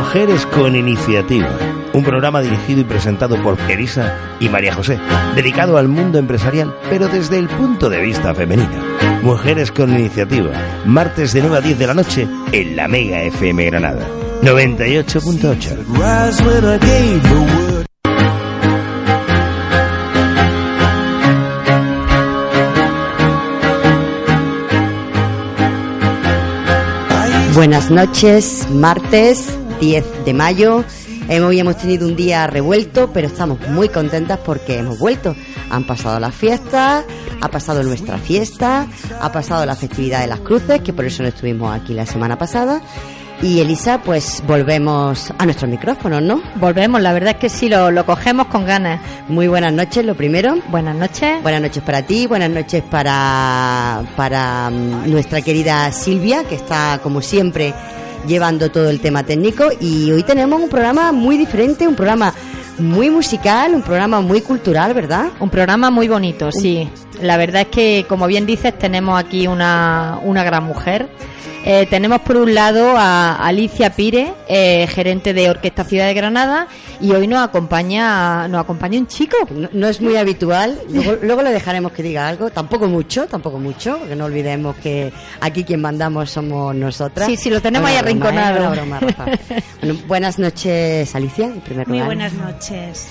Mujeres con Iniciativa, un programa dirigido y presentado por Elisa y María José, dedicado al mundo empresarial, pero desde el punto de vista femenino. Mujeres con Iniciativa, martes de 9 a 10 de la noche en la Mega FM Granada, 98.8. Buenas noches, martes 10 de mayo. Hoy hemos tenido un día revuelto, pero estamos muy contentas porque hemos vuelto. Han pasado las fiestas, ha pasado nuestra fiesta, ha pasado la festividad de las cruces, que por eso no estuvimos aquí la semana pasada. Y Elisa, pues volvemos a nuestros micrófonos, ¿no? Volvemos, la verdad es que sí, lo, lo cogemos con ganas. Muy buenas noches, lo primero. Buenas noches. Buenas noches para ti, buenas noches para, para mm, nuestra querida Silvia, que está como siempre llevando todo el tema técnico. Y hoy tenemos un programa muy diferente, un programa muy musical, un programa muy cultural, ¿verdad? Un programa muy bonito, sí. La verdad es que, como bien dices, tenemos aquí una, una gran mujer eh, tenemos por un lado a Alicia Pire, eh, gerente de Orquesta Ciudad de Granada, y hoy nos acompaña, nos acompaña un chico. No, es muy habitual, luego, le dejaremos que diga algo, tampoco mucho, tampoco mucho, porque no olvidemos que aquí quien mandamos somos nosotras. Sí, sí, lo tenemos ahí arrinconado. buenas noches, Alicia, en primer lugar. Muy buenas noches.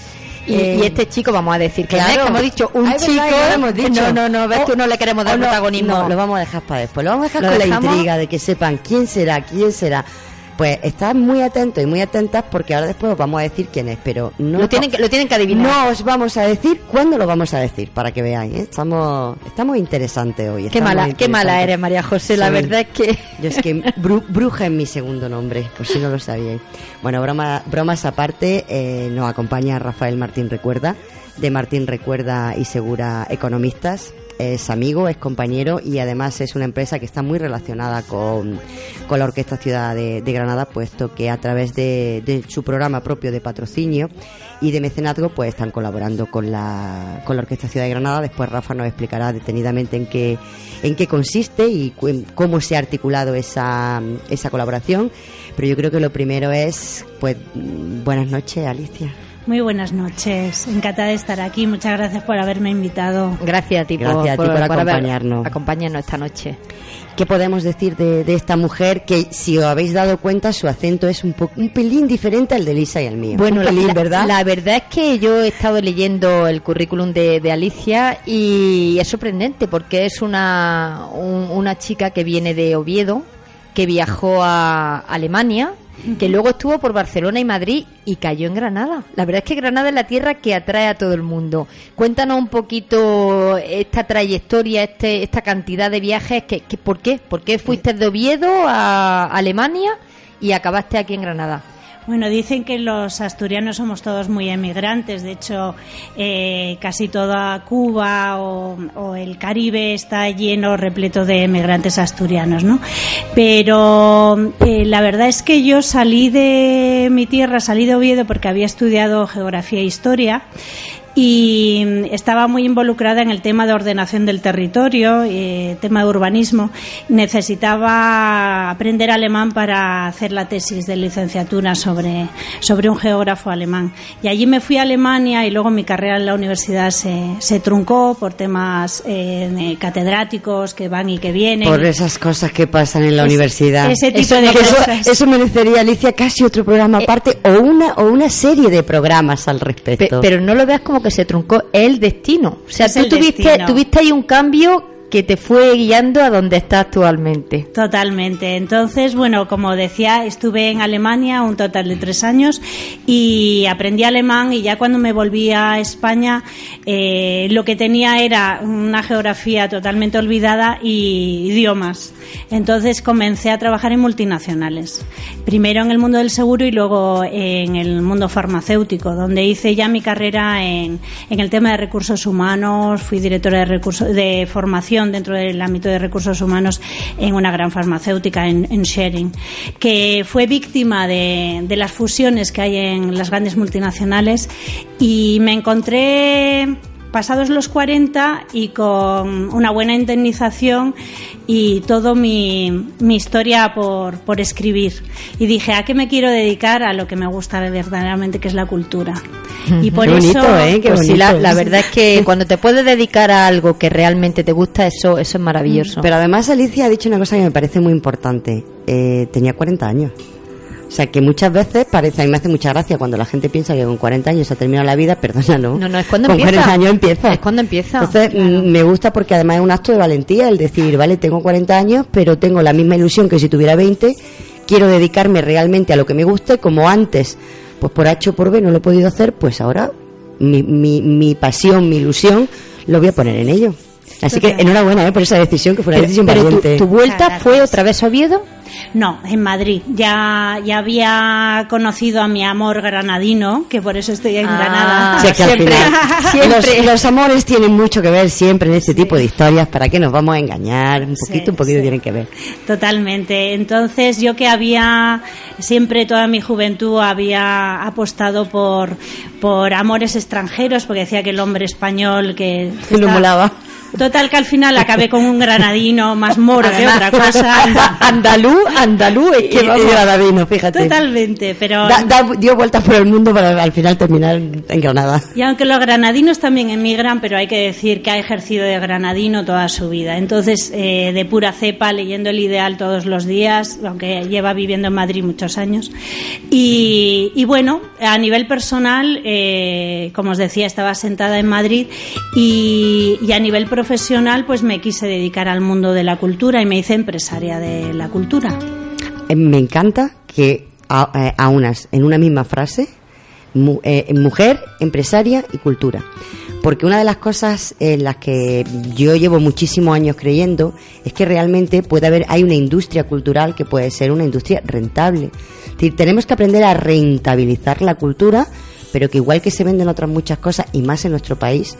Y, eh, este chico, vamos a decir, que claro, hemos dicho un chico. hemos dicho. No, no, no, ves, tú no le queremos dar protagonismo. No, lo vamos a dejar para después. Lo vamos a dejar con la intriga de que sepan quién será, quién será. Pues estad muy atentos y muy atentas porque ahora después os vamos a decir quién es, pero no... Lo tienen, que, lo tienen que adivinar. No os vamos a decir cuándo lo vamos a decir, para que veáis. ¿eh? Estamos, estamos interesantes hoy. Qué mala, qué mala eres, María José, la verdad es que... Yo es que bruja es mi segundo nombre, por si no lo sabíais. Bueno, broma, bromas aparte, eh, nos acompaña Rafael Martín Recuerda, de Martín Recuerda y Segura Economistas es amigo, es compañero y además es una empresa que está muy relacionada con, la Orquesta Ciudad de, Granada, puesto que a través de, su programa propio de patrocinio y de mecenazgo, pues están colaborando con la, con la Orquesta Ciudad de Granada. Después Rafa nos explicará detenidamente en qué, en qué consiste y cómo se ha articulado esa, esa colaboración. Pero yo creo que lo primero es, pues, buenas noches, Alicia. Muy buenas noches, encantada de estar aquí. Muchas gracias por haberme invitado. Gracias a ti, gracias por, a ti por, acompañarnos. acompañarnos esta noche. ¿Qué podemos decir de, esta mujer que, si os habéis dado cuenta, su acento es un, un pelín diferente al de Lisa y el mío? Bueno, la, ¿verdad? La verdad es que yo he estado leyendo el currículum de, Alicia y es sorprendente porque es una, una chica que viene de Oviedo, que viajó a Alemania que luego estuvo por Barcelona y Madrid y cayó en Granada. La verdad es que Granada es la tierra que atrae a todo el mundo. Cuéntanos un poquito esta trayectoria, este, esta cantidad de viajes, que, ¿por qué? ¿Por qué fuiste de Oviedo a Alemania y acabaste aquí en Granada? Bueno, dicen que los asturianos somos todos muy emigrantes. De hecho, eh, casi toda Cuba o, el Caribe está lleno, repleto de emigrantes asturianos, ¿no? Pero eh, la verdad es que yo salí de mi tierra, salí de Oviedo porque había estudiado geografía e historia y estaba muy involucrada en el tema de ordenación del territorio, eh, tema de urbanismo. Necesitaba aprender alemán para hacer la tesis de licenciatura sobre, sobre un geógrafo alemán. Y allí me fui a Alemania y luego mi carrera en la universidad se, se truncó por temas eh, catedráticos que van y que vienen. Por esas cosas que pasan en la universidad. Ese tipo de cosas. Eso, merecería, Alicia, casi otro programa eh, aparte o, una, o una serie de programas al respecto. pero no lo veas como que se truncó el destino. O sea, tú tuviste, tuviste ahí un cambio que te fue guiando a donde estás actualmente. Totalmente. Entonces, bueno, como decía, estuve en Alemania un total de tres años y aprendí alemán y ya cuando me volví a España eh, lo que tenía era una geografía totalmente olvidada y idiomas. Entonces comencé a trabajar en multinacionales. Primero en el mundo del seguro y luego en el mundo farmacéutico, donde hice ya mi carrera en, en el tema de recursos humanos, fui directora de, recursos, de formación dentro del ámbito de recursos humanos en una gran farmacéutica, en, Sharing, que fue víctima de las fusiones que hay en las grandes multinacionales. Y me encontré pasados los 40 y con una buena indemnización y todo mi, mi historia por, por, escribir. Y dije, ¿a qué me quiero dedicar? A lo que me gusta verdaderamente, que es la cultura. Y por Qué bonito, eso... ¿eh? Qué Pues sí, la, la verdad es que cuando te puedes dedicar a algo que realmente te gusta, eso, eso es maravilloso. Pero además Alicia ha dicho una cosa que me parece muy importante. Eh, tenía 40 años. O sea, que muchas veces parece, a mí me hace mucha gracia cuando la gente piensa que con 40 años se ha terminado la vida, perdona, no. No, no, es cuando con empieza. 40 años empieza. Es cuando empieza. Entonces, mm, me gusta porque además es un acto de valentía el decir, vale, tengo 40 años, pero tengo la misma ilusión que si tuviera 20, quiero dedicarme realmente a lo que me guste, como antes, pues por H o por B no lo he podido hacer, pues ahora mi, mi, mi pasión, mi ilusión, lo voy a poner en ello. Así que enhorabuena ¿eh? por esa decisión, que fue una pero decisión pero tu, valiente. tu vuelta fue otra vez a Oviedo. No, en Madrid. Ya, ya había conocido a mi amor granadino, que por eso estoy en Ah, Granada. Sea que al Siempre, final siempre. Los, los amores tienen mucho que ver siempre en este tipo de historias. ¿Para qué nos vamos a engañar? Un Sí, poquito, un poquito sí. tienen que ver. Totalmente. Entonces, yo que había siempre toda mi juventud había apostado por, por amores extranjeros, porque decía que el hombre español que Que lo está- molaba. Total que al final acabé con un granadino más moro que otra cosa. andalú, andalú, que Y- vamos. y Granadino, fíjate. Totalmente, pero Da- da- dio vueltas por el mundo para al final terminar en Granada. Y aunque los granadinos también emigran, pero hay que decir que ha ejercido de granadino toda su vida. Entonces, eh, de pura cepa, leyendo el ideal todos los días, aunque lleva viviendo en Madrid muchos años. Y, y bueno, a nivel personal, eh, como os decía, estaba sentada en Madrid y, y a nivel profesional, pues me quise dedicar al mundo de la cultura y me hice empresaria de la cultura. Eh, Me encanta que a- eh, aunas en una misma frase eh, mujer, empresaria y cultura. Porque una de las cosas en las que yo llevo muchísimos años creyendo es que realmente puede haber, hay una industria cultural que puede ser una industria rentable. Es decir, tenemos que aprender a rentabilizar la cultura, pero que igual que se venden otras muchas cosas y más en nuestro país,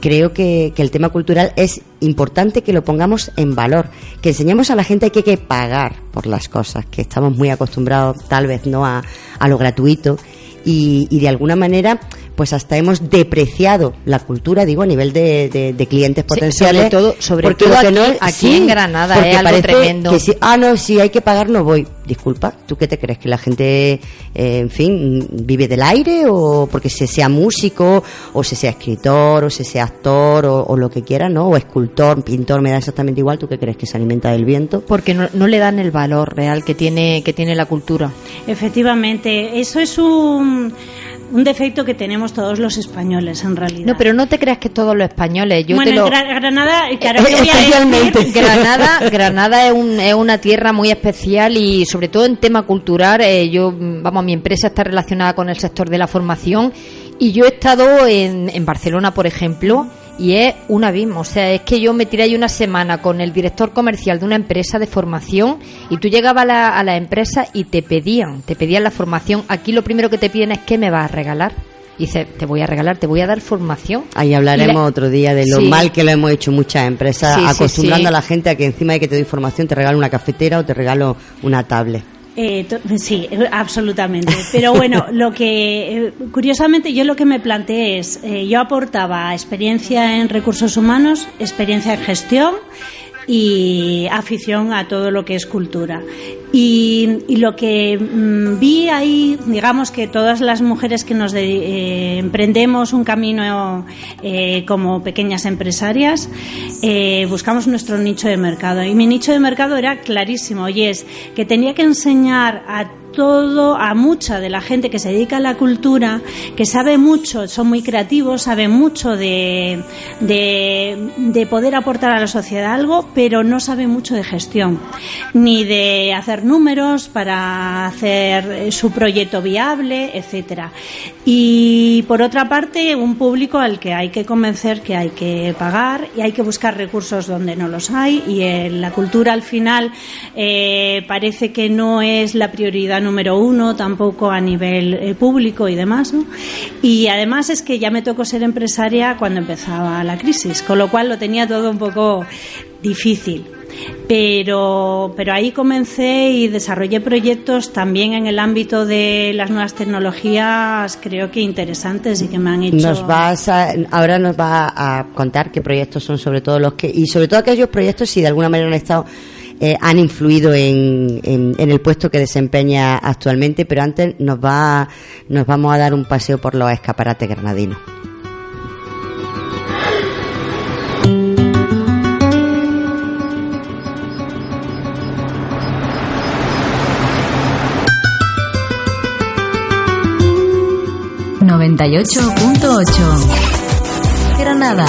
creo que, que el tema cultural es importante que lo pongamos en valor, que enseñemos a la gente que hay que pagar por las cosas, que estamos muy acostumbrados tal vez no a, a lo gratuito. Y, y de alguna manera pues hasta hemos depreciado la cultura, digo, a nivel de, de- de clientes Sí, potenciales. sobre todo- sobre porque todo aquí- no- aquí en Granada, porque es algo parece tremendo. que si- ah, no, si hay que pagar no voy. Disculpa, ¿tú qué te crees? ¿Que la gente, eh, en fin, vive del aire o porque se sea músico o se sea escritor o se sea actor o, o lo que quiera, ¿no? O escultor, pintor, me da exactamente igual. ¿Tú qué crees? ¿Que se alimenta del viento? Porque no, no le dan el valor real que tiene, que tiene la cultura. Efectivamente, eso es un, un defecto que tenemos todos los españoles en realidad. No, pero no te creas que todos los españoles. Yo bueno, te lo... Granada, claro, ¿qué voy a Especialmente. decir? Granada, Granada es, un- es una tierra muy especial y sobre todo en tema cultural. eh, yo, vamos, mi empresa está relacionada con el sector de la formación y yo he estado en, en Barcelona, por ejemplo, y es un abismo. O sea, es que yo me tiré ahí una semana con el director comercial de una empresa de formación y tú llegabas a la, a la empresa y te pedían, te pedían la formación. Aquí lo primero que te piden es ¿qué me vas a regalar? Y dice, te voy a regalar, te voy a dar formación. Ahí hablaremos la- otro día de lo Sí. mal que lo hemos hecho muchas empresas, Sí, acostumbrando sí. a la gente a que encima de que te doy información te regalo una cafetera o te regalo una tablet. Eh, sí, absolutamente. Pero bueno, lo que eh, curiosamente yo lo que me planteé es, eh, yo aportaba experiencia en recursos humanos, experiencia en gestión y afición a todo lo que es cultura. Y, lo que mm, vi ahí, digamos que todas las mujeres que nos eh, emprendemos un camino eh, como pequeñas empresarias, eh, buscamos nuestro nicho de mercado. Y mi nicho de mercado era clarísimo, y es que tenía que enseñar a todo, a mucha de la gente que se dedica a la cultura, que sabe mucho, son muy creativos, saben mucho de, de, poder aportar a la sociedad algo, pero no saben mucho de gestión, ni de hacer números para hacer su proyecto viable, etcétera. Y por otra parte, un público al que hay que convencer que hay que pagar y hay que buscar recursos donde no los hay y en la cultura al final eh, parece que no es la prioridad número uno tampoco a nivel eh, público y demás. Y además es que ya me tocó ser empresaria cuando empezaba la crisis, con lo cual lo tenía todo un poco difícil. Pero, pero ahí comencé y desarrollé proyectos también en el ámbito de las nuevas tecnologías, creo que interesantes y que me han hecho. Nos vas ahora nos va a contar qué proyectos son sobre todo los que, y sobre todo aquellos proyectos si de alguna manera han estado eh, han influido en, el puesto que desempeña actualmente, pero antes nos va nos vamos a dar un paseo por los escaparates granadinos. 98.8 Granada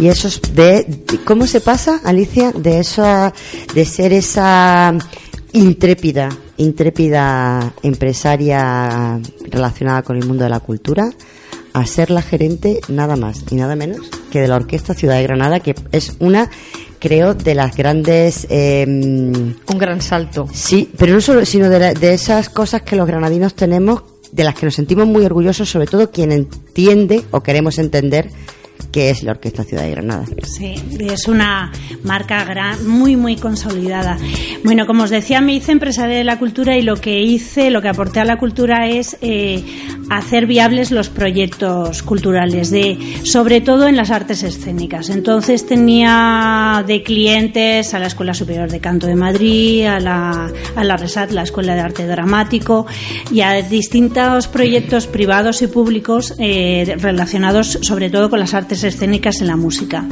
Y eso es de, ¿cómo se pasa, Alicia, de eso a- de ser esa intrépida, intrépida empresaria relacionada con el mundo de la cultura a ser la gerente nada más y nada menos que de la Orquesta Ciudad de Granada, que es una, creo, de las grandes eh, Un gran salto. Sí, pero no solo, sino de, la- de esas cosas que los granadinos tenemos, de las que nos sentimos muy orgullosos, sobre todo quien entiende o queremos entender qué es la Orquesta Ciudad de Granada. Sí, es una marca gran, muy, muy consolidada. Bueno, como os decía, me hice empresaria de la cultura y lo que hice, lo que aporté a la cultura es eh, hacer viables los proyectos culturales, de, sobre todo en las artes escénicas. Entonces tenía de clientes a la Escuela Superior de Canto de Madrid, a la, a la RESAT, la Escuela de Arte Dramático, y a distintos proyectos privados y públicos eh, relacionados sobre todo con las artes escénicas en la música.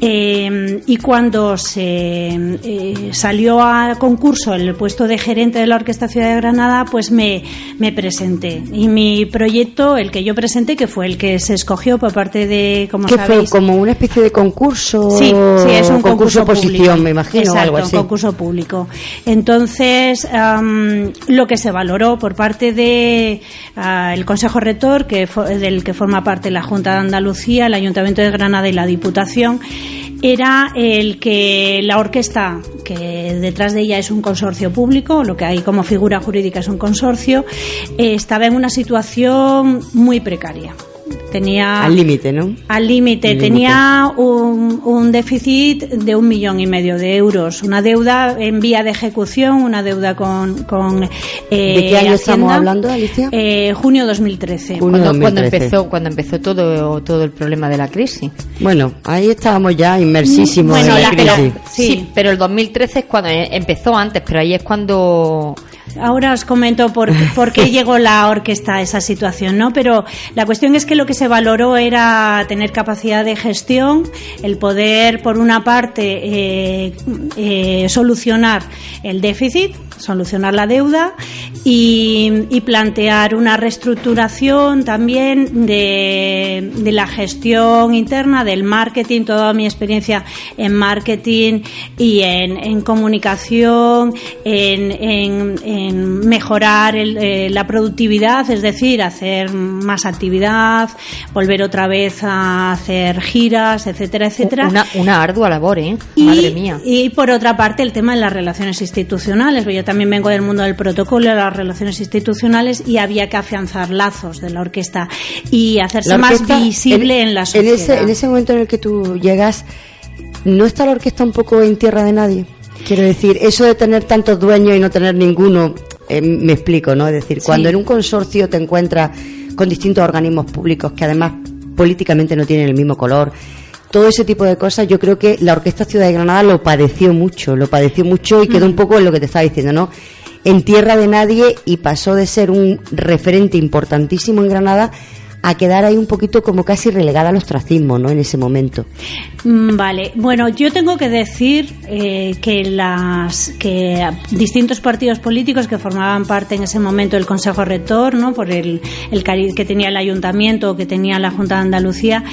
Eh, y cuando se eh, salió a concurso el puesto de gerente de la Orquesta Ciudad de Granada, pues me, me presenté. Y mi proyecto, el que yo presenté, que fue el que se escogió por parte de, como ¿Qué fue? ¿Como una especie de concurso? Sí, sí, es un concurso, oposición, público. me imagino, Exacto, algo así. un concurso público. Entonces, lo que se valoró por parte de ah, el Consejo Rector, que del que forma parte la Junta de Andalucía, el Ayuntamiento de Granada y la Diputación, era el que la orquesta, que detrás de ella es un consorcio público, lo que hay como figura jurídica es un consorcio, eh, estaba en una situación muy precaria. Tenía Al límite, ¿no? al límite. Tenía un, un déficit de un millón y medio de euros, una deuda en vía de ejecución, una deuda con. con eh, ¿De qué año estamos hablando, Alicia? Eh, junio 2013. Junio Cuando, cuando 2013. empezó, cuando empezó todo, todo el problema de la crisis. Bueno, ahí estábamos ya inmersísimos Bueno, en la, la- crisis. pero- Sí. Sí. pero el 2013 es cuando eh, empezó antes, pero ahí es cuando Ahora os comento por, por qué llegó la orquesta a esa situación, ¿no? Pero la cuestión es que lo que se valoró era tener capacidad de gestión, el poder, por una parte, eh, eh, solucionar el déficit, solucionar la deuda y, y plantear una reestructuración también de, de la gestión interna, del marketing, toda mi experiencia en marketing y en, en comunicación, en, en- en mejorar el- eh, la productividad, es decir, hacer más actividad, volver otra vez a hacer giras, etcétera, etcétera. una, una ardua labor, ¿eh? Y, Madre mía. y por otra parte, el tema de las relaciones institucionales. Yo también vengo del mundo del protocolo, de las relaciones institucionales, y había que afianzar lazos de la orquesta y hacerse más visible en, la sociedad. ese, en ese momento en el que tú llegas, ¿no está la orquesta un poco en tierra de nadie? Quiero decir, eso de tener tantos dueños y no tener ninguno, eh, me explico, ¿no? Es decir, cuando en un consorcio te encuentras con distintos organismos públicos que además políticamente no tienen el mismo color, todo ese tipo de cosas, yo creo que la Orquesta Ciudad de Granada lo padeció mucho, lo padeció mucho y quedó un poco en lo que te estaba diciendo, ¿no? En tierra de nadie y pasó de ser un referente importantísimo en Granada a quedar ahí un poquito como casi relegada al ostracismo, ¿no? En ese momento. Mm, Vale, bueno, yo tengo que decir eh, que las que distintos partidos políticos que formaban parte en ese momento del Consejo Rector, ¿no? Por el, el que tenía el Ayuntamiento, que tenía la Junta de Andalucía,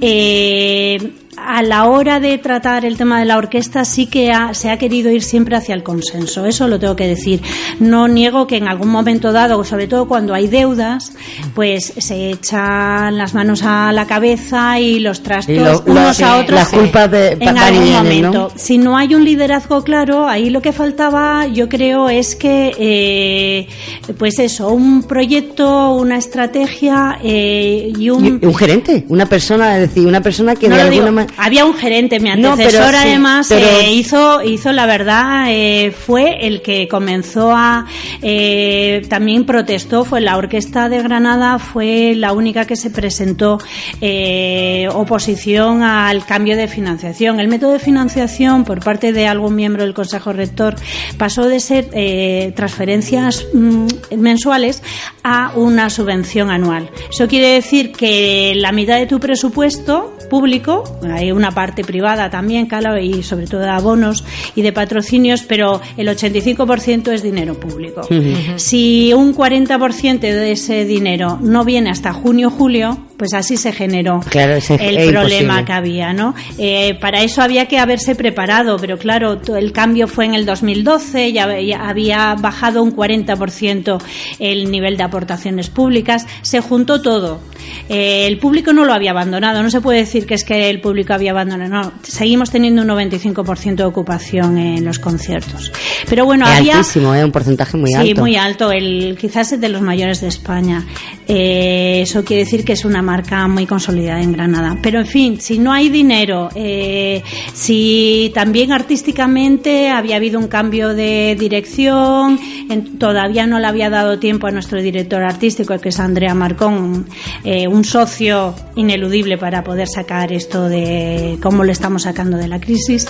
eh, a la hora de tratar el tema de la orquesta sí que ha- se ha querido ir siempre hacia el consenso, eso lo tengo que decir. No niego que en algún momento dado, sobre todo cuando hay deudas, pues se echan las manos a la cabeza y los trastos Y lo- unos a otros las culpas de- en algún momento. ¿no? Si no hay un liderazgo claro, ahí lo que faltaba, yo creo, es que, eh, pues eso, un proyecto, una estrategia eh, y un... Y un gerente, una persona, es decir, una persona que No de alguna digo, manera... había un gerente, mi No, antecesor sí, además pero- eh, hizo, hizo la verdad, eh, fue el que comenzó a, eh, también protestó, fue la Orquesta de Granada, fue la única que se presentó eh, oposición al cambio de financiación. El método de financiación por parte de algún miembro del Consejo Rector pasó de ser eh, transferencias mm, mensuales a una subvención anual. Eso quiere decir que la mitad de tu presupuesto público, hay una parte privada también, claro, y sobre todo de abonos y de patrocinios, pero el 85% es dinero público. Si un 40% de ese dinero no viene hasta junio-julio, pues así se generó el problema que había, ¿no? Eh, para eso había que haberse preparado, pero claro, el cambio fue en el 2012, ya, había bajado un 40% el nivel de aportaciones públicas, se juntó todo. Eh, el público no lo había abandonado, no se puede decir que es que el público había abandonado, no, seguimos teniendo un 95% de ocupación en los conciertos. Pero bueno, es había... altísimo, ¿eh? un porcentaje muy alto. Sí, muy alto, el, quizás es de los mayores de España. Eso quiere decir que es una marca muy consolidada en Granada. Pero en fin, si no hay dinero, eh, si también artísticamente había habido un cambio de dirección, todavía no le había dado tiempo a nuestro director artístico, que es Andrea Marcón, eh, un socio ineludible para poder sacar esto de cómo le estamos sacando de la crisis,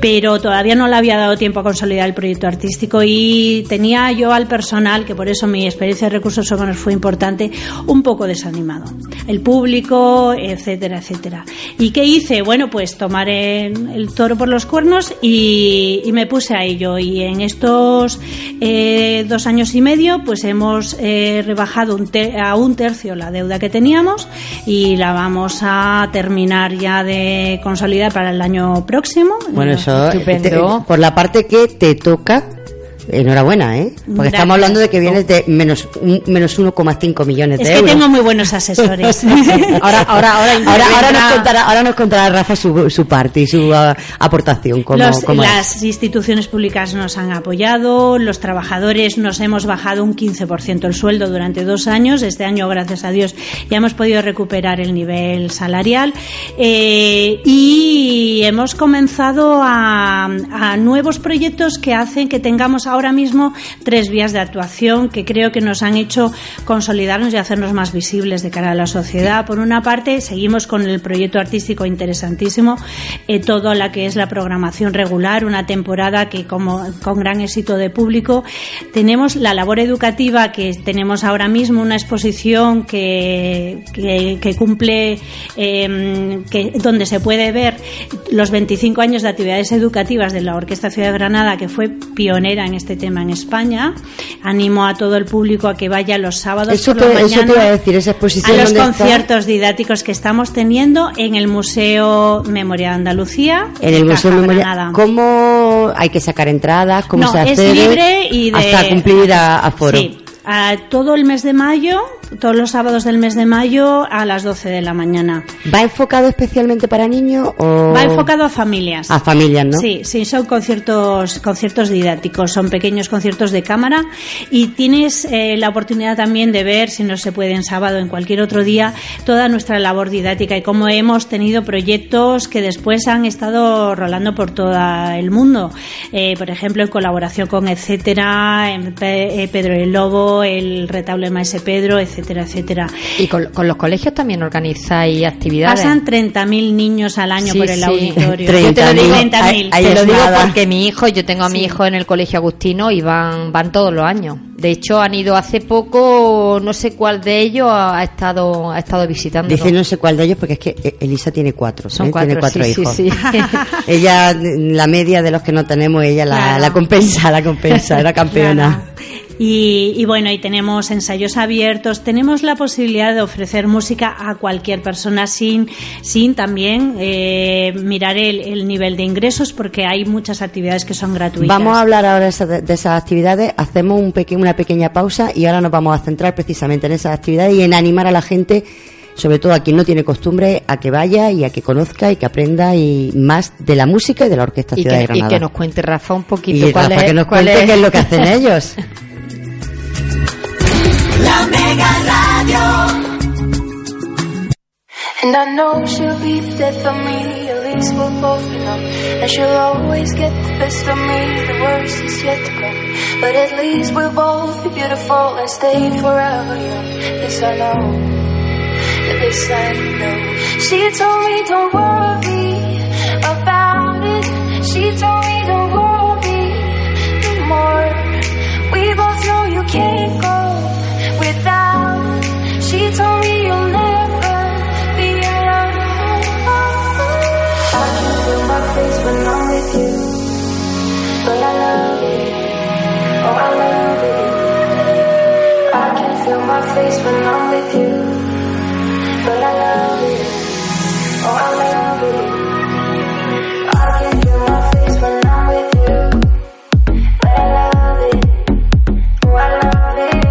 pero todavía no le había dado tiempo a consolidar el proyecto artístico y tenía yo al personal, que por eso mi experiencia de recursos humanos fue importante, un poco desanimado. El público, etcétera, etcétera. ¿Y qué hice? Bueno, pues tomar el, toro por los cuernos y, me puse a ello. Y en estos eh, dos años y medio, pues hemos eh, rebajado a un tercio la deuda que teníamos y la vamos a terminar ya de consolidar para el año próximo. Bueno, eso, estupendo. por la parte que te toca Enhorabuena, ¿eh? Porque estamos hablando de que vienes de menos, menos 1,5 millones de euros. Es que tengo muy buenos asesores. ahora, ahora, ahora, ahora, nos contará, ahora nos contará Rafa su, su parte y su uh, aportación. Como, las instituciones públicas nos han apoyado, los trabajadores nos hemos bajado un 15% el sueldo durante dos años. Este año, gracias a Dios, ya hemos podido recuperar el nivel salarial eh, y hemos comenzado a, a nuevos proyectos que hacen que tengamos ahora mismo tres vías de actuación que creo que nos han hecho consolidarnos y hacernos más visibles de cara a la sociedad. Por una parte, seguimos con el proyecto artístico interesantísimo, eh, todo la que es la programación regular, una temporada que como con gran éxito de público. Tenemos la labor educativa que tenemos ahora mismo, una exposición que, que, cumple, em, que, donde se puede ver los 25 años de actividades educativas de la Orquesta Ciudad de Granada, que fue pionera en este tema en España. Animo a todo el público a que vaya los sábados eso por la mañana a decir, esa exposición a los conciertos didácticos que estamos teniendo en el Museo Memoria de Andalucía. En el Museo Memoria. ¿Cómo hay que sacar entradas? ¿Cómo se hace? Es libre y de... hasta cumplir a, foro. Sí, a todo el mes de mayo todos los sábados del mes de mayo a las 12 de la mañana. ¿Va enfocado especialmente para niños o...? Va enfocado a familias. A familias, ¿no? Sí, sí, son conciertos, conciertos didácticos, son pequeños conciertos de cámara y tienes eh, la oportunidad también de ver, si no se puede en sábado o en cualquier otro día, toda nuestra labor didáctica y cómo hemos tenido proyectos que después han estado rolando por todo el mundo. Eh, por ejemplo, en colaboración con Etcétera, eh, Pedro el Lobo, el retablo de Maese Pedro, etc etcétera, etcétera. ¿Y con, los colegios también organizáis actividades? Pasan 30.000 niños al año por el auditorio. 30.000. Te lo digo porque mi hijo, yo tengo a mi hijo en el colegio Agustino y van, van todos los años. De hecho, han ido hace poco, no sé cuál de ellos ha estado, ha estado visitando. Dice no sé cuál de ellos porque es que Elisa tiene cuatro. Son ¿eh? cuatro, tiene cuatro hijos. Sí, ella, la media de los que no tenemos, ella la, la compensa, la compensa, era campeona. Y, bueno, y tenemos ensayos abiertos, tenemos la posibilidad de ofrecer música a cualquier persona sin, sin también eh, mirar el, nivel de ingresos porque hay muchas actividades que son gratuitas. Vamos a hablar ahora de, esas actividades, hacemos un una pequeña pausa y ahora nos vamos a centrar precisamente en esas actividades y en animar a la gente sobre todo a quien no tiene costumbre, a que vaya y a que conozca y que aprenda y más de la música y de la Orquesta Ciudad de Granada. Y que nos cuente Rafa un poquito cuál es, que nos cuente qué es lo que hacen ellos. La Mega Radio. And I know she'll be the death of me, at least we'll both know. And she'll always get the best of me, the worst is yet to come. But at least we'll both be beautiful and stay forever young. This I know, this I know. She told me don't worry when I'm with you. But I love it. Oh, I love it. I can my face when I'm with you. But I love it. Oh, I love it.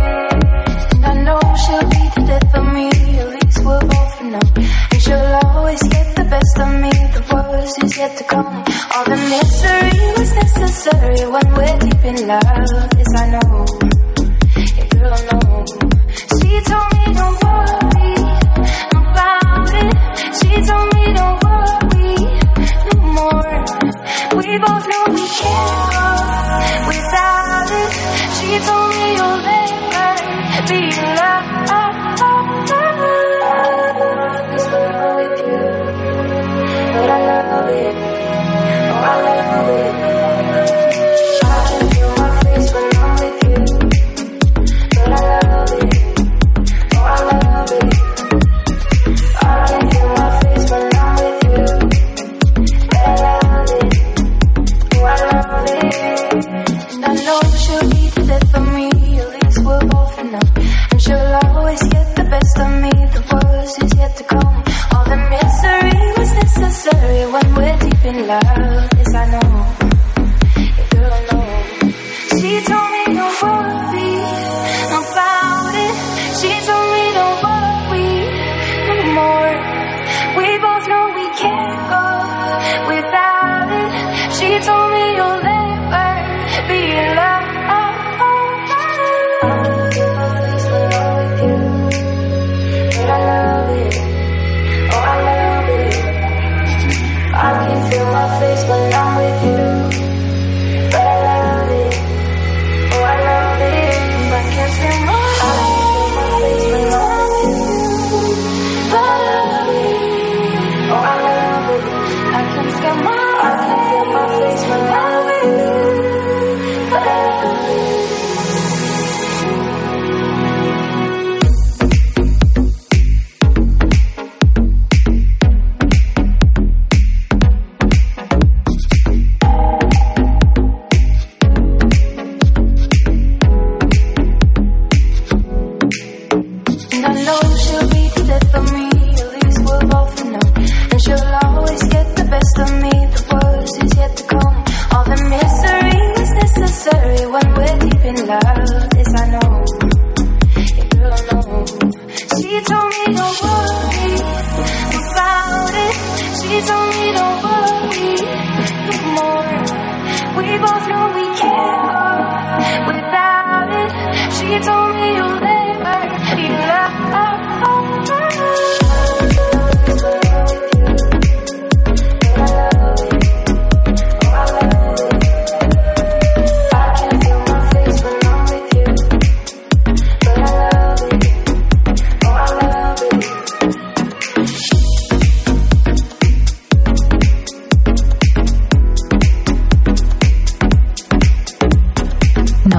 And I know she'll be the death of me. At least we'll both. And she'll always get the best of me. The worst is yet to come. All the misery was necessary when we're deep in love. Yes, I know.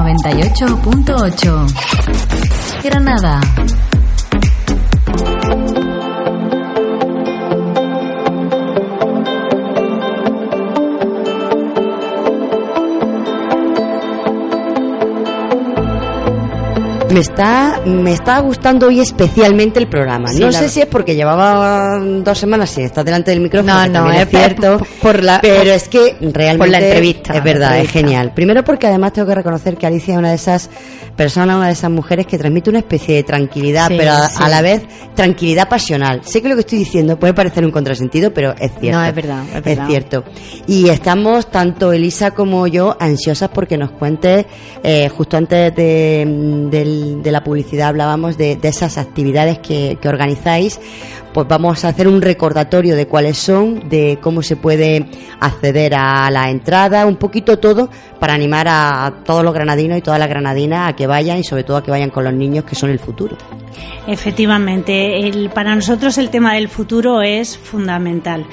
98.8. Granada. Me está, me está gustando hoy especialmente el programa. Sí, no sé si es porque llevaba dos semanas sin estar delante del micrófono. No, no, es es cierto. por- por la- pero es que realmente. por la entrevista, Es verdad, es genial. Primero porque además tengo que reconocer que Alicia es una de esas personas, una de esas mujeres que transmite una especie de tranquilidad, Sí, pero a, sí. a la vez tranquilidad pasional. Sé que lo que estoy diciendo puede parecer un contrasentido, pero es cierto. No, es verdad, es verdad. cierto. Y estamos, tanto Elisa como yo, ansiosas porque nos cuentes, eh, justo antes de, del- de la publicidad hablábamos de, de esas actividades que, que organizáis, pues vamos a hacer un recordatorio de cuáles son, de cómo se puede acceder a la entrada, un poquito todo para animar a todos los granadinos y todas las granadinas a que vayan y sobre todo a que vayan con los niños que son el futuro. Efectivamente, el- para nosotros el tema del futuro es fundamental.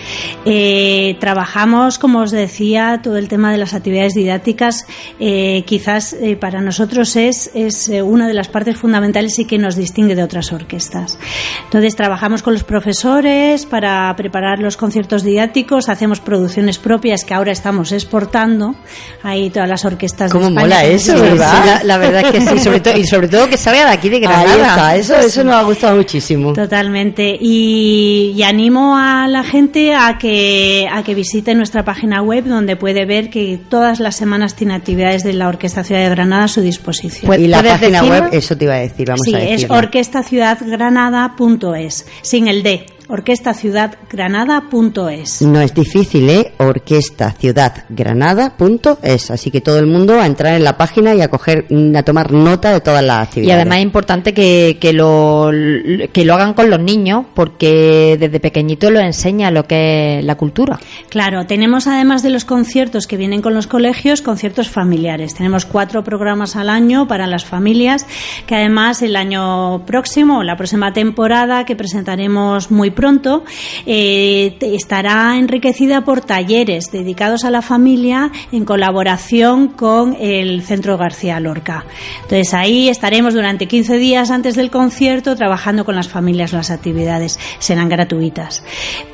Eh, trabajamos, como os decía, todo el tema de las actividades didácticas. eh, quizás eh, para nosotros es, es eh, una de las partes fundamentales y que nos distingue de otras orquestas. Entonces trabajamos con los profesores para preparar los conciertos didácticos, hacemos producciones propias que ahora estamos exportando. Ahí todas las orquestas ¿Cómo de España. mola eso, sí, verdad? la, la verdad es que sí, sobre todo, y sobre todo que sabe de aquí de Ahí Granada. está, eso, eso nos ha gustado muchísimo. Totalmente. Y, y animo a la gente a que, a que visite nuestra página web donde puede ver que todas las semanas tiene actividades de la Orquesta Ciudad de Granada a su disposición. Pues, y la ¿puedes página decirlo? web, eso te iba a decir, vamos sí, a es decirlo. orquestaciudadgranada.es, sin el D, orquestaciudadgranada.es. No es difícil, ¿eh? Orquesta Ciudad Granada.es. Así que todo el mundo a entrar en la página y a coger, a tomar nota de todas las Y actividades. además es importante que, que, lo, que lo hagan con los niños, porque desde pequeñito lo enseña lo que es la cultura. Claro, tenemos además de los conciertos que vienen con los colegios, conciertos familiares. Tenemos cuatro programas al año para las familias, que además el año próximo, la próxima temporada que presentaremos muy pronto, eh, te- estará enriquecida por talleres dedicados a la familia en colaboración con el Centro García Lorca. Entonces ahí estaremos durante 15 días antes del concierto trabajando con las familias las actividades. Serán gratuitas.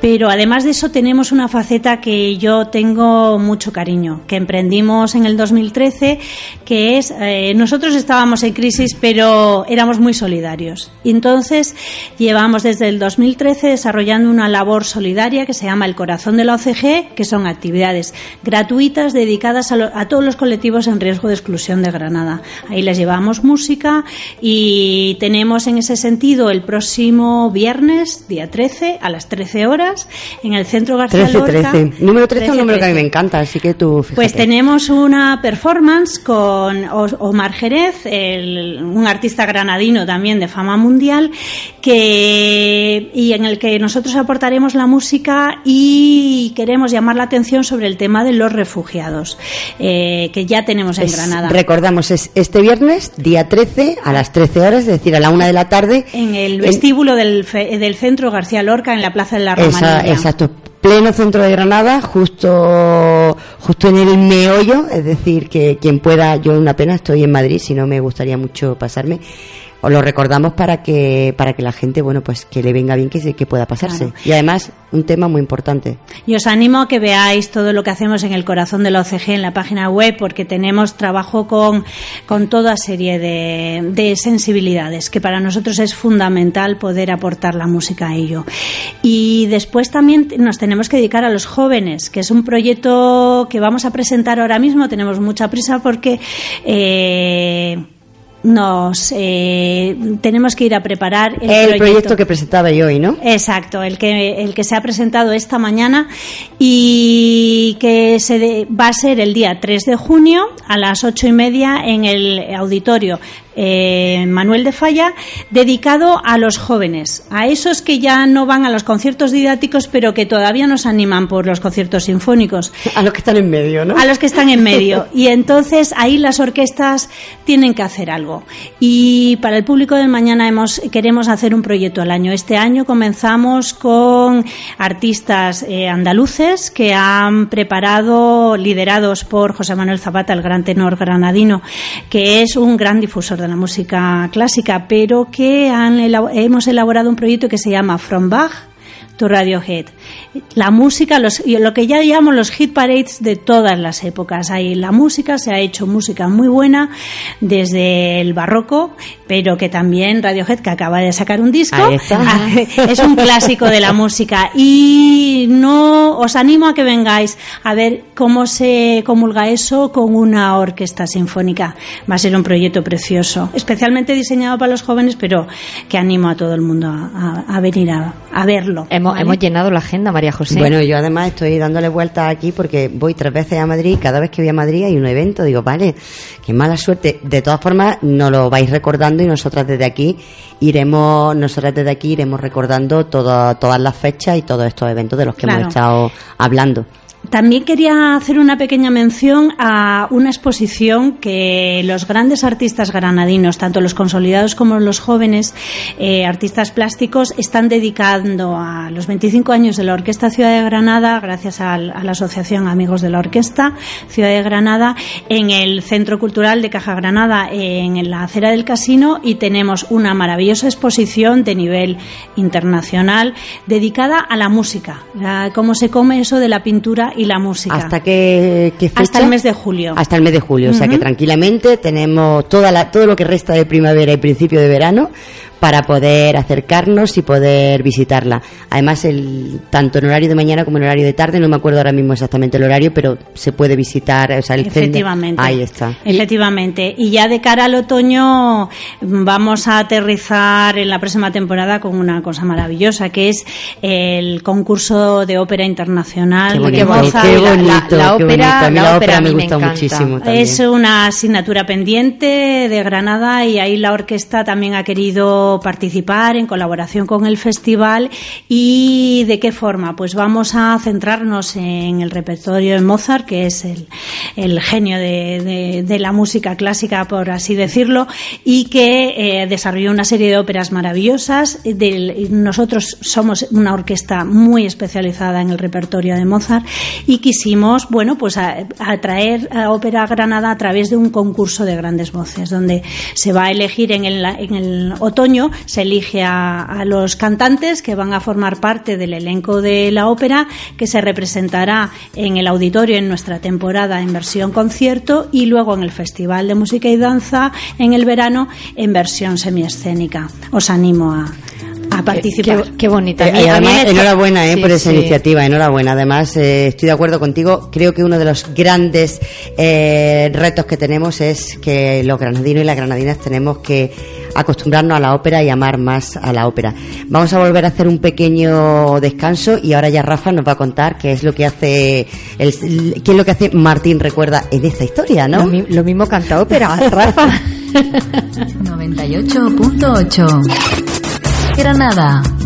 Pero además de eso tenemos una faceta que yo tengo mucho cariño, que emprendimos en el 2013, que es, eh, nosotros estábamos en crisis, pero éramos muy solidarios. Entonces llevamos desde el 2013 desarrollando una labor solidaria que se llama El Corazón de la OCG, que son actividades gratuitas dedicadas a, lo- a todos los colectivos en riesgo de exclusión de Granada. Ahí les llevamos música y tenemos en ese sentido el próximo viernes, día 13, a las 13 horas, en el Centro García 13, Lorca. 13. Número 13 es un número que a mí 13. me encanta, así que tú fíjate. Pues tenemos una performance con Omar Jerez, el- un artista granadino también de fama mundial, que, y en el que nosotros aportaremos la música y queremos llamar la atención sobre el tema de los refugiados, eh, que ya tenemos en Es- Granada. Recordamos, es este viernes, día 13, a las 13 horas, es decir, a la una de la tarde. En el en- vestíbulo del, fe- del centro García Lorca, en la Plaza de la Romanilla. exacto. Pleno centro de Granada, justo, justo en el meollo, es decir, que quien pueda, yo una pena estoy en Madrid, si no me gustaría mucho pasarme. Os lo recordamos para que, para que la gente, bueno, pues que le venga bien que, que pueda pasarse. Claro. Y además, un tema muy importante. Y os animo a que veáis todo lo que hacemos en el corazón de la OCG en la página web, porque tenemos trabajo con, con toda serie de, de sensibilidades, que para nosotros es fundamental poder aportar la música a ello. Y después también nos tenemos que dedicar a los jóvenes, que es un proyecto que vamos a presentar ahora mismo. Tenemos mucha prisa porque. eh, nos eh, tenemos que ir a preparar el, El, proyecto. que presentaba yo hoy, ¿no? Exacto, el que, el que se ha presentado esta mañana y que se de- va a ser el día 3 de junio a las ocho y media en el auditorio eh, Manuel de Falla, dedicado a los jóvenes, a esos que ya no van a los conciertos didácticos, pero que todavía nos animan por los conciertos sinfónicos. A los que están en medio, ¿no? A los que están en medio. Y entonces ahí las orquestas tienen que hacer algo. Y para el público de mañana hemos, queremos hacer un proyecto al año. Este año comenzamos con artistas eh, andaluces que han preparado, liderados por José Manuel Zapata, el gran tenor granadino, que es un gran difusor de la música clásica, pero que han, hemos elaborado un proyecto que se llama From Bach to Radiohead. La música, los, lo que ya llamamos los hit parades de todas las épocas. Ahí la música se ha hecho música muy buena desde el barroco, pero que también Radiohead, que acaba de sacar un disco, es un clásico de la música. Y no os animo a que vengáis a ver cómo se comulga eso con una orquesta sinfónica. Va a ser un proyecto precioso, especialmente diseñado para los jóvenes, pero que animo a todo el mundo a, a- a venir a, a verlo. Hemos, ¿vale? hemos llenado la agenda, María José. Bueno, yo además estoy dándole vueltas aquí porque voy tres veces a Madrid y cada vez que voy a Madrid hay un evento. Digo, vale, qué mala suerte. De todas formas, nos lo vais recordando y nosotras desde aquí iremos, nosotras desde aquí iremos recordando todo- todas las fechas y todos estos eventos de los que Claro. hemos estado hablando. También quería hacer una pequeña mención a una exposición que los grandes artistas granadinos, tanto los consolidados como los jóvenes eh, artistas plásticos, están dedicando a los 25 años de la Orquesta Ciudad de Granada, gracias a, la Asociación Amigos de la Orquesta Ciudad de Granada, en el Centro Cultural de Caja Granada, en la acera del Casino, y tenemos una maravillosa exposición de nivel internacional dedicada a la música, a cómo se come eso de la pintura y la música. ¿Hasta qué, fecha? Hasta el mes de julio. Hasta el mes de julio, o sea que tranquilamente tenemos toda la, todo lo que resta de primavera y principio de verano para poder acercarnos y poder visitarla. Además, el, tanto en horario de mañana como en horario de tarde, no me acuerdo ahora mismo exactamente el horario, pero se puede visitar. O sea, el Efectivamente. ahí está. Efectivamente. Y ya de cara al otoño vamos a aterrizar en la próxima temporada con una cosa maravillosa, que es el concurso de ópera internacional. Qué bonito, la, ópera, la, ópera, me, gusta muchísimo. Es una asignatura pendiente de Granada y ahí la orquesta también ha querido participar en colaboración con el festival y de qué forma. Pues vamos a centrarnos en el repertorio de Mozart, que es el, genio de, la música clásica, por así decirlo, y que eh, desarrolló una serie de óperas maravillosas. nosotros somos una orquesta muy especializada en el repertorio de Mozart y quisimos, bueno, pues atraer a Ópera Granada a través de un concurso de grandes voces, donde se va a elegir en el, en el otoño se elige a, los cantantes que van a formar parte del elenco de la ópera que se representará en el auditorio en nuestra temporada en versión concierto y luego en el Festival de Música y Danza en el verano en versión semiescénica. Os animo a, a participar. Qué, bonita. Eh, enhorabuena eh, por esa iniciativa, enhorabuena. Además, eh, estoy de acuerdo contigo. Creo que uno de los grandes retos que tenemos es que los granadinos y las granadinas tenemos que acostumbrarnos a la ópera y amar más a la ópera. Vamos a volver a hacer un pequeño descanso y ahora ya Rafa nos va a contar qué es lo que hace el, qué es lo que hace Martín recuerda en esta historia, ¿no? Lo, lo mismo canta ópera, Rafa. 98.8 Granada.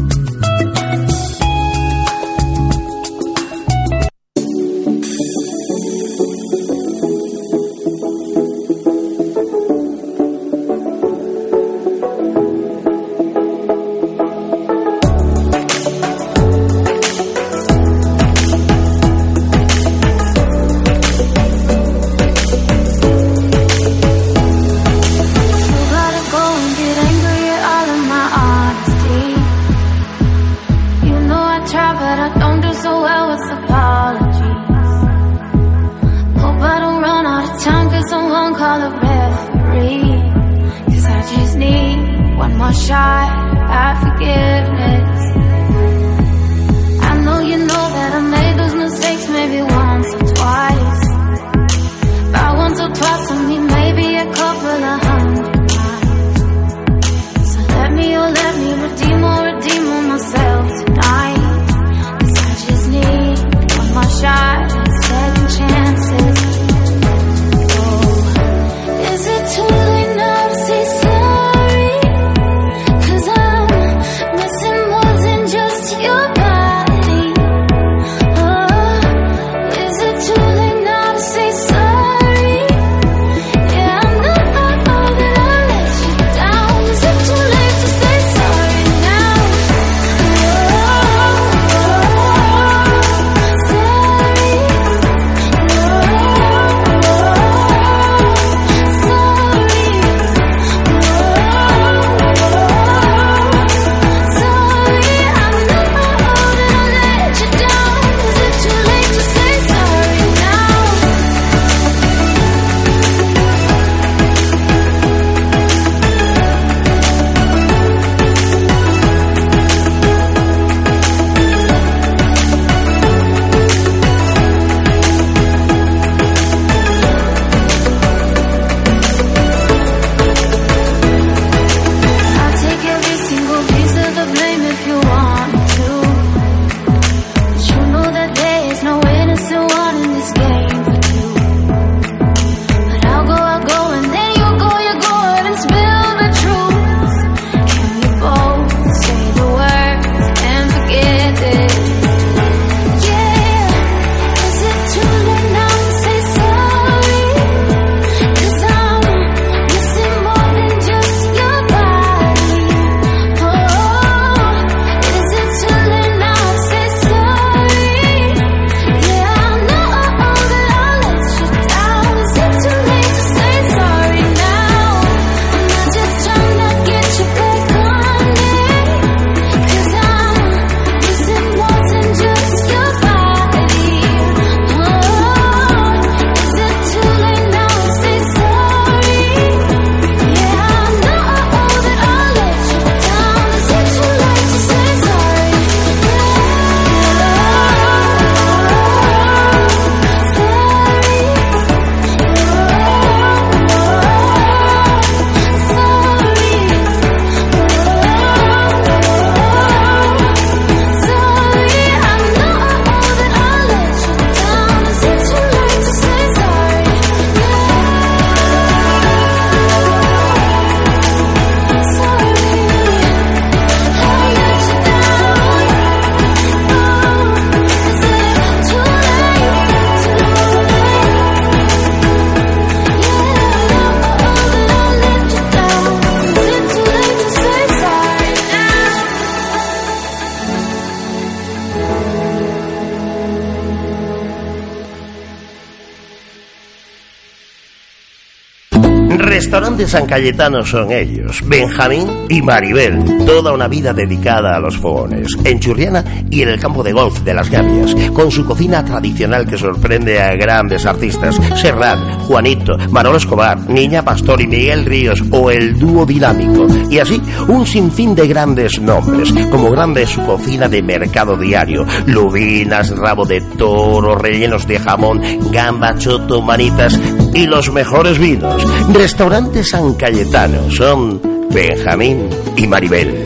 San Cayetano son ellos, Benjamín y Maribel. Toda una vida dedicada a los fogones, en Churriana y en el campo de golf de las Gavias, con su cocina tradicional que sorprende a grandes artistas, Serrat, Juanito, Manolo Escobar, Niña Pastor y Miguel Ríos o el dúo dinámico. Y así, un sinfín de grandes nombres, como grande su cocina de mercado diario, lubinas, rabo de toro, rellenos de jamón, gamba, choto, manitas y los mejores vinos. Restaurante San Cayetano son Benjamín y Maribel.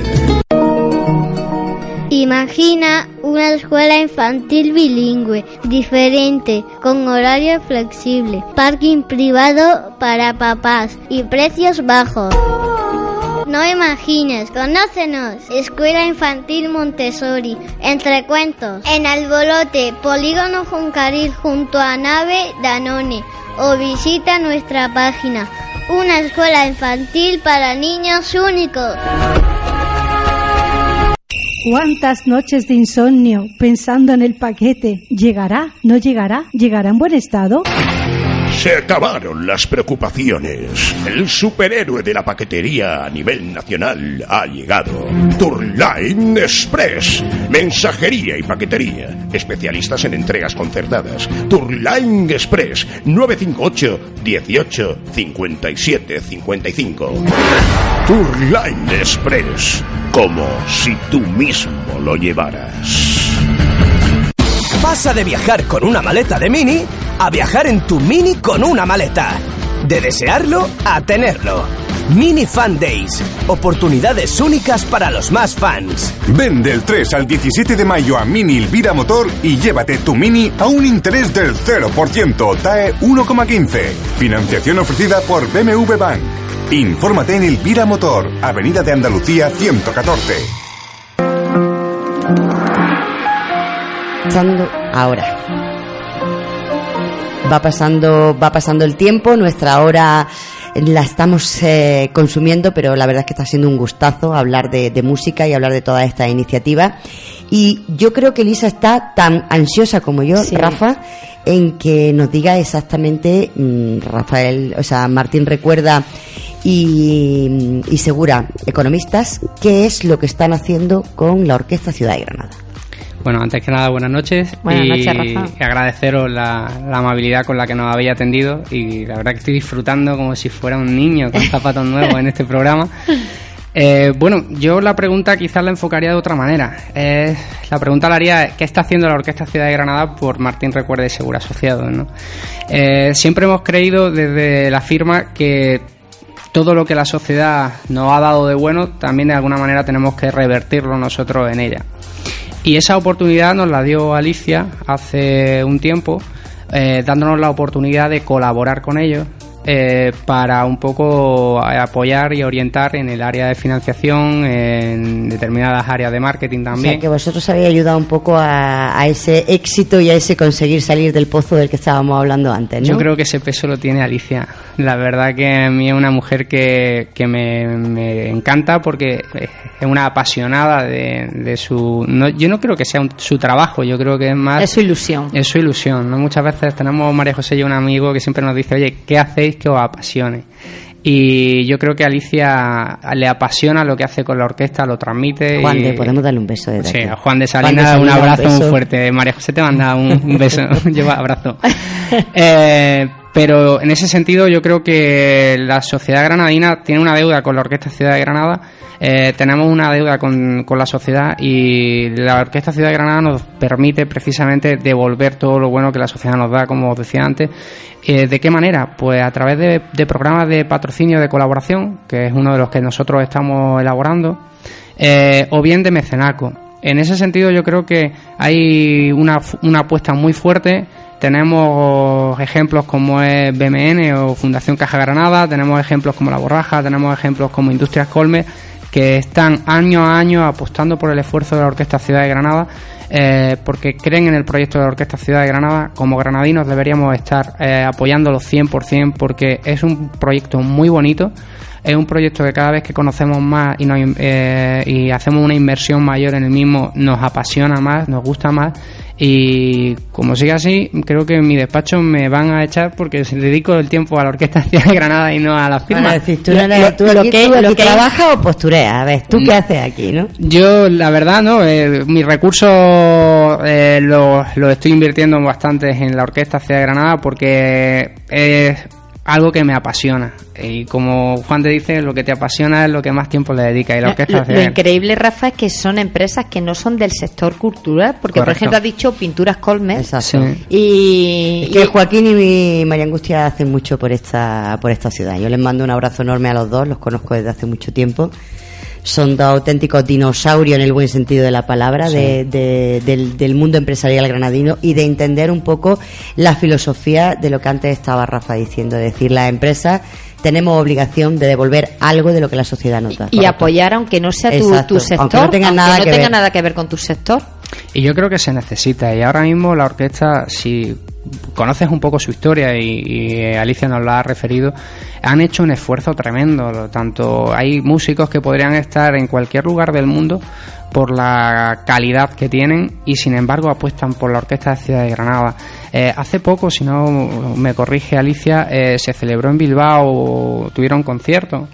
Imagina una escuela infantil bilingüe, diferente, con horario flexible, parking privado para papás y precios bajos. No imagines, conócenos. Escuela Infantil Montessori, entre cuentos, en Albolote, Polígono Juncaril, junto a Nave Danone, o visita nuestra página, una escuela infantil para niños únicos. ¿Cuántas noches de insomnio pensando en el paquete? ¿Llegará? ¿No llegará? ¿Llegará en buen estado? Se acabaron las preocupaciones. El superhéroe de la paquetería a nivel nacional ha llegado. Tourline Express. Mensajería y paquetería. Especialistas en entregas concertadas. Tourline Express. 958 18 57 55. Tourline Express. Como si tú mismo lo llevaras. Pasa de viajar con una maleta de mini a viajar en tu mini con una maleta. De desearlo a tenerlo. Mini Fan Days. Oportunidades únicas para los más fans. Ven del 3 al 17 de mayo a Mini Elvira Motor y llévate tu Mini a un interés del 0%, TAE 1,15. Financiación ofrecida por BMW Bank. Infórmate en Elvira Motor, Avenida de Andalucía 114. Ahora. Va pasando, va pasando el tiempo, nuestra hora la estamos eh, consumiendo, pero la verdad es que está siendo un gustazo hablar de, de música y hablar de toda esta iniciativa. Y yo creo que Lisa está tan ansiosa como yo, Sí. Rafa, en que nos diga exactamente, mm, Rafael, o sea, Martín recuerda y, y Segura, economistas, qué es lo que están haciendo con la Orquesta Ciudad de Granada. Bueno, antes que nada, buenas noches. Buenas y noches, Rafa. agradeceros la, la amabilidad con la que nos habéis atendido y la verdad que estoy disfrutando como si fuera un niño con zapatos nuevos en este programa. Eh, bueno, yo la pregunta quizás la enfocaría de otra manera. Eh, la pregunta la haría, ¿qué está haciendo la Orquesta Ciudad de Granada por Martín Recuerde y Segura Asociados? ¿no? Eh, siempre hemos creído desde la firma que todo lo que la sociedad nos ha dado de bueno, también de alguna manera tenemos que revertirlo nosotros en ella. Y esa oportunidad nos la dio Alicia hace un tiempo, eh, dándonos la oportunidad de colaborar con ellos eh, para un poco apoyar y orientar en el área de financiación, en determinadas áreas de marketing O también. sea, que vosotros habéis ayudado un poco a, a ese éxito y a ese conseguir salir del pozo del que estábamos hablando antes, ¿no? Yo creo que ese peso lo tiene Alicia. La verdad que a mí es una mujer que, que me, me encanta porque es una apasionada de, de su... No, yo no creo que sea un- su trabajo, yo creo que es más... Es su ilusión. Es su ilusión. ¿no? Muchas veces tenemos María José y un amigo que siempre nos dice, oye, ¿qué hacéis que os apasione? Y yo creo que Alicia le apasiona lo que hace con la orquesta, lo transmite. Juan y- de, podemos darle un beso desde Sí, a Juan de de Salinas, un abrazo muy fuerte. María José te manda un, un beso, lleva abrazo. Eh, pero en ese sentido yo creo que la sociedad granadina tiene una deuda con la Orquesta Ciudad de Granada, eh, tenemos una deuda con, con la sociedad y la Orquesta Ciudad de Granada nos permite precisamente devolver todo lo bueno que la sociedad nos da, como os decía antes. Eh, ¿De qué manera? Pues a través de, programas de patrocinio de colaboración, que es uno de los que nosotros estamos elaborando, eh, o bien de mecenazgo. En ese sentido yo creo que hay una, una apuesta muy fuerte. Tenemos ejemplos como es BMN o Fundación Caja Granada, tenemos ejemplos como La Borraja, tenemos ejemplos como Industrias Colme, que están año a año apostando por el esfuerzo de la Orquesta Ciudad de Granada, eh, porque creen en el proyecto de la Orquesta Ciudad de Granada. Como granadinos deberíamos estar eh, apoyándolo 100% porque es un proyecto muy bonito. Es un proyecto que cada vez que conocemos más y, nos eh, y hacemos una inversión mayor en el mismo nos apasiona más, nos gusta más Y como sigue así, creo que en mi despacho me van a echar porque se dedico el tiempo a la Orquesta de Granada y no a la firma. Bueno, decir, tú, no eres- tú aquí, que- tú aquí lo que- trabajas o postureas. A ver, ¿tú qué haces aquí, no? Yo, la verdad, no. Eh, mis recursos eh, los los estoy invirtiendo bastante en la Orquesta Ciudad de Granada porque es algo que me apasiona. Y como Juan te dice, lo que te apasiona es lo que más tiempo le dedica. Y la Orquesta Lo, lo de increíble, Rafa, es que son empresas que no son del sector cultural, porque por ejemplo has dicho Pinturas Colmes Exacto. y, Es que Joaquín y mi María Angustia hacen mucho por esta, por esta ciudad. Yo les mando un abrazo enorme a los dos, los conozco desde hace mucho tiempo. Son dos auténticos dinosaurios en el buen sentido de la palabra Sí. de- de- del, del mundo empresarial granadino y de entender un poco la filosofía de lo que antes estaba Rafa diciendo. Es decir, las empresas tenemos obligación de devolver algo de lo que la sociedad nota. y apoyar aunque no sea tu, Exacto, tu sector, aunque no tenga nada no que tenga ver. nada que ver con tu sector. Y yo creo que se necesita. Y ahora mismo la orquesta, si conoces un poco su historia y, Alicia nos la ha referido, han hecho un esfuerzo tremendo. Tanto hay músicos que podrían estar en cualquier lugar del mundo por la calidad que tienen y sin embargo apuestan por la Orquesta de Ciudad de Granada. Eh, hace poco, si no me corrige Alicia, eh, se celebró en Bilbao, tuvieron concierto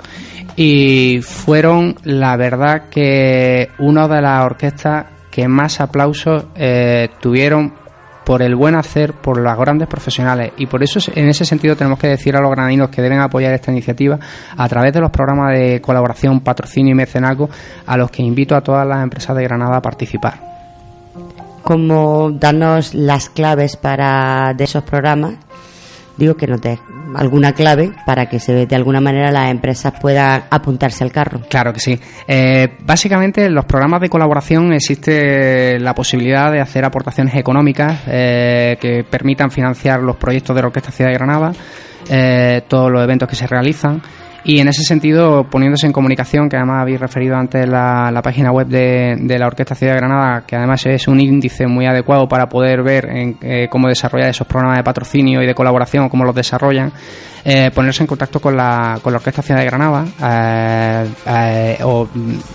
y fueron, la verdad, que una de las orquestas que más aplausos eh, tuvieron por el buen hacer, por las grandes profesionales. Y por eso, en ese sentido, tenemos que decir a los granadinos que deben apoyar esta iniciativa a través de los programas de colaboración, patrocinio y mecenazgo, a los que invito a todas las empresas de Granada a participar. como darnos las claves para de esos programas. Digo que nos des alguna clave para que se de alguna manera las empresas puedan apuntarse al carro. Claro que sí. Eh, básicamente, en los programas de colaboración existe la posibilidad de hacer aportaciones económicas eh, que permitan financiar los proyectos de la Orquesta Ciudad de Granada, eh, todos los eventos que se realizan. Y en ese sentido, poniéndose en comunicación, que además habéis referido antes la, la página web de, de la Orquesta Ciudad de Granada, que además es un índice muy adecuado para poder ver en, eh, cómo desarrollar esos programas de patrocinio y de colaboración, cómo los desarrollan, eh, ponerse en contacto con la, con la Orquesta Ciudad de Granada. eh, eh,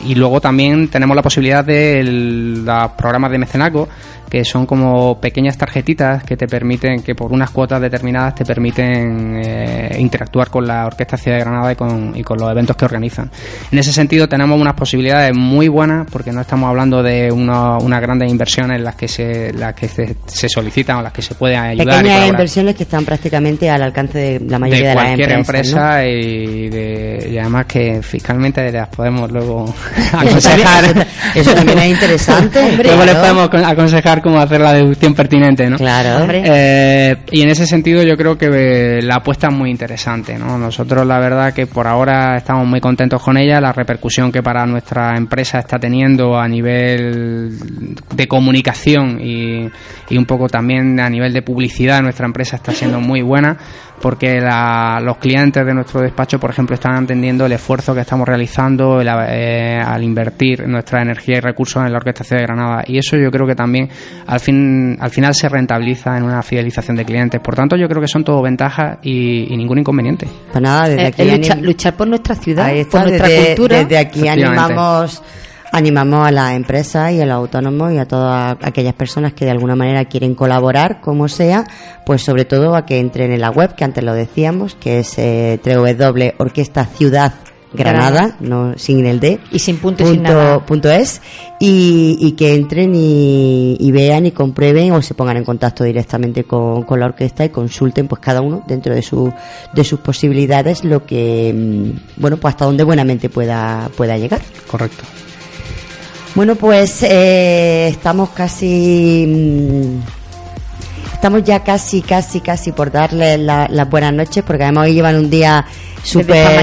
y luego también tenemos la posibilidad de los programas de mecenazgo, que son como pequeñas tarjetitas que te permiten, que por unas cuotas determinadas te permiten eh, interactuar con la Orquesta Ciudad de Granada y con, y con los eventos que organizan. En ese sentido tenemos unas posibilidades muy buenas porque no estamos hablando de una- unas grandes inversiones en las que se, las que se, se solicitan o las que se puede ayudar. Pequeñas inversiones que están prácticamente al alcance de la mayoría de de, las cualquier empresas. ¿no? empresa y, de- y además que fiscalmente las podemos luego aconsejar. Eso, eso también es interesante. Luego les claro. podemos con- cómo hacer la deducción pertinente, ¿no? Claro. Hombre. Eh, y en ese sentido yo creo que eh, la apuesta es muy interesante, ¿no? Nosotros la verdad que por ahora estamos muy contentos con ella, la repercusión que para nuestra empresa está teniendo a nivel de comunicación y, y un poco también a nivel de publicidad nuestra empresa está siendo muy buena porque la- los clientes de nuestro despacho, por ejemplo, están entendiendo el esfuerzo que estamos realizando el, eh, al invertir nuestra energía y recursos en la Orquesta Ciudad de Granada. Y eso yo creo que también al, fin, al final se rentabiliza en una fidelización de clientes. Por tanto, yo creo que son todo ventajas y, y ningún inconveniente. Pues nada, desde Eh, aquí luchar, anim- luchar por nuestra ciudad, está, por nuestra desde, cultura. desde aquí animamos animamos a las empresas y a los autónomos y a todas aquellas personas que de alguna manera quieren colaborar, como sea, pues sobre todo a que entren en la web, que antes lo decíamos, que es eh, Orquesta Ciudad Granada, no sin el D, Y sin punto y sin nada. punto es, y, y que entren y, y vean y comprueben o se pongan en contacto directamente con, con la orquesta y consulten pues cada uno dentro de su de sus posibilidades lo que mm, bueno pues hasta donde buenamente pueda pueda llegar Correcto. Bueno pues eh, estamos casi mm, estamos ya casi casi casi por darle la- las buenas noches porque además hoy llevan un día súper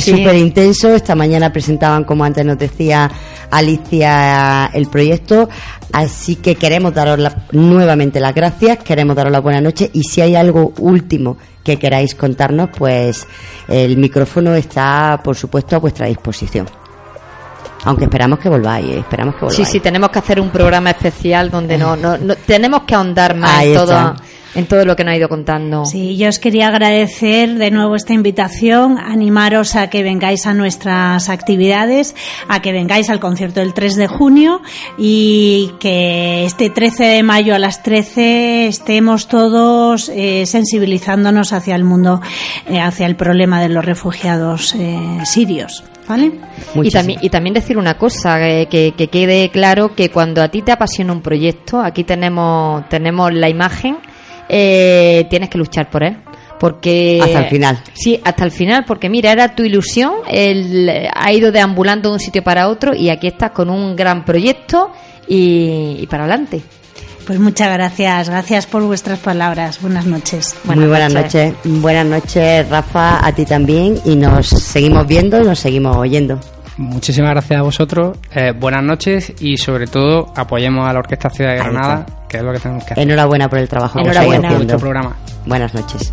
súper sí, intenso. Esta mañana presentaban como antes nos decía Alicia el proyecto. Así que queremos daros la- nuevamente las gracias queremos daros las buenas noches y si hay algo último que queráis contarnos pues el micrófono está por supuesto a vuestra disposición Aunque esperamos que volváis, eh, esperamos que volváis. Sí, sí, tenemos que hacer un programa especial donde no, no, no- tenemos que ahondar más Ahí en está. todo, en todo lo que nos ha ido contando. Sí, yo os quería agradecer de nuevo esta invitación, animaros a que vengáis a nuestras actividades, a que vengáis al concierto del 3 de junio y que este 13 de mayo a las 13 estemos todos eh, sensibilizándonos hacia el mundo, eh, hacia el problema de los refugiados eh, sirios. ¿Vale? Y también, y también decir una cosa, eh, que, que quede claro que cuando a ti te apasiona un proyecto, aquí tenemos, tenemos la imagen, eh, tienes que luchar por él. Porque Hasta el final. Sí, hasta el final, porque mira, era tu ilusión, él ha ido deambulando de un sitio para otro y aquí estás con un gran proyecto y, y para adelante. Pues muchas gracias, gracias por vuestras palabras. Buenas noches. Muy buenas noches. Buenas noches, Rafa, a ti también. Y nos seguimos viendo y nos seguimos oyendo. Muchísimas gracias a vosotros. eh, buenas noches y sobre todo apoyemos a la Orquesta Ciudad de Granada, que es lo que tenemos que hacer. Enhorabuena por el trabajo que Enhorabuena. estáis haciendo. Vuestro programa. Buenas noches.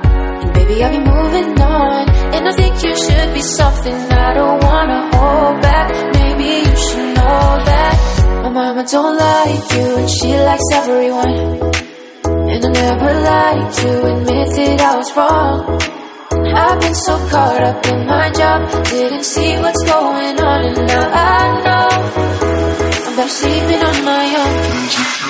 Baby, I'll be moving on. And I think you should be something I don't wanna hold back. Maybe you should know that My mama don't like you and she likes everyone. And I never like to admit that I was wrong. I've been so caught up in my job Didn't see what's going on. And now I know I'm better sleeping on my own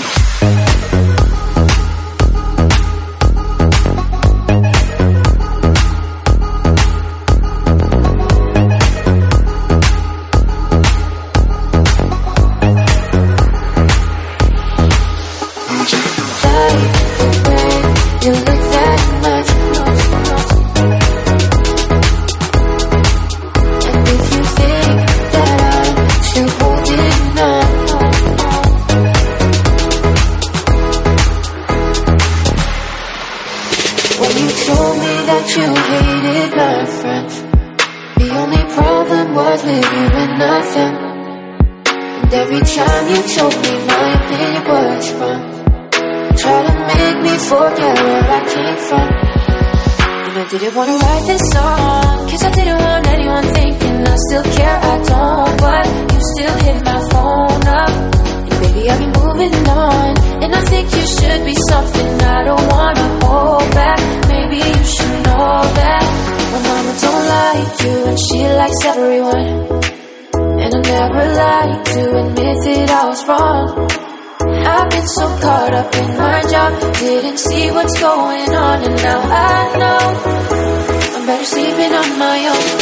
didn't wanna write this song. Cause I didn't want anyone thinking I still care, I don't. But you still hit my phone up. And baby, I'll be moving on. And I think you should be something I don't wanna hold back. Maybe you should know that My mama don't like you and she likes everyone. And I never like to admit that I was wrong I've been so caught up in my job, didn't see what's going on, and now I know I'm better sleeping on my own.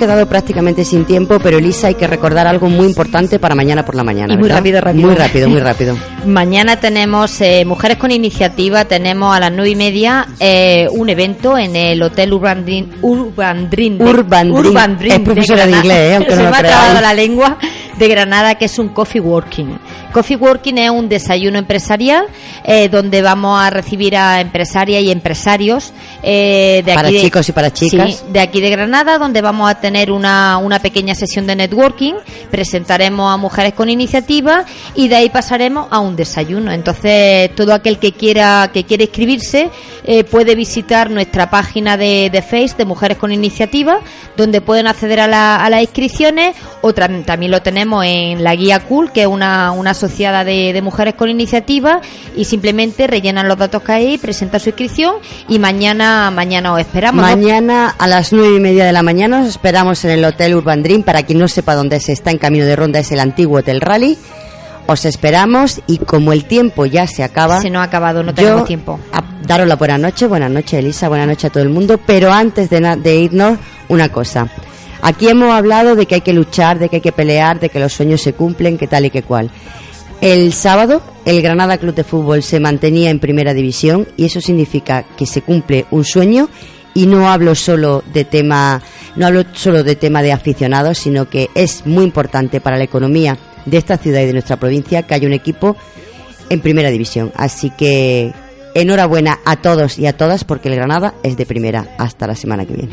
Quedado prácticamente sin tiempo, pero Elisa, hay que recordar algo muy importante para mañana por la mañana. Y muy rápido, rápido. Muy rápido, muy rápido. Mañana tenemos eh, Mujeres con Iniciativa, tenemos a las nueve y media eh, un evento en el Hotel Urban Dream. Urban Dream Urban Dream. Es profesora de inglés, ¿eh? aunque no lo me ha trabado la lengua de Granada, que es un coffee working. Coffee Working es un desayuno empresarial eh, donde vamos a recibir a empresarias y empresarios eh, de Para aquí de- chicos y para chicas. Sí, de aquí de Granada, donde vamos a tener una, una pequeña sesión de networking, presentaremos a mujeres con iniciativa y de ahí pasaremos a un desayuno. Entonces, todo aquel que quiera que quiere inscribirse eh, puede visitar nuestra página de, de Face de Mujeres con Iniciativa, donde pueden acceder a, la- a las inscripciones, o tam- también lo tenemos en la guía Cool, que es una, una asociada de, de mujeres con iniciativa, y simplemente rellenan los datos que hay, presentan su inscripción y mañana, mañana os esperamos. ¿no? Mañana a las nueve y media de la mañana os esperamos en el Hotel Urban Dream. Para quien no sepa dónde se está en camino de ronda, es el antiguo Hotel Rally. Os esperamos y como el tiempo ya se acaba. Se nos ha acabado, no yo tenemos tiempo. a- daros la buena noche, buenas noches Elisa, buenas noches a todo el mundo. Pero antes de, de irnos, una cosa. Aquí hemos hablado de que hay que luchar, de que hay que pelear, de que los sueños se cumplen, que tal y que cual. El sábado, el Granada Club de Fútbol se mantenía en primera división y eso significa que se cumple un sueño y no hablo solo de tema, no hablo solo de tema de aficionados, sino que es muy importante para la economía de esta ciudad y de nuestra provincia que haya un equipo en primera división. Así que enhorabuena a todos y a todas porque el Granada es de primera. Hasta la semana que viene.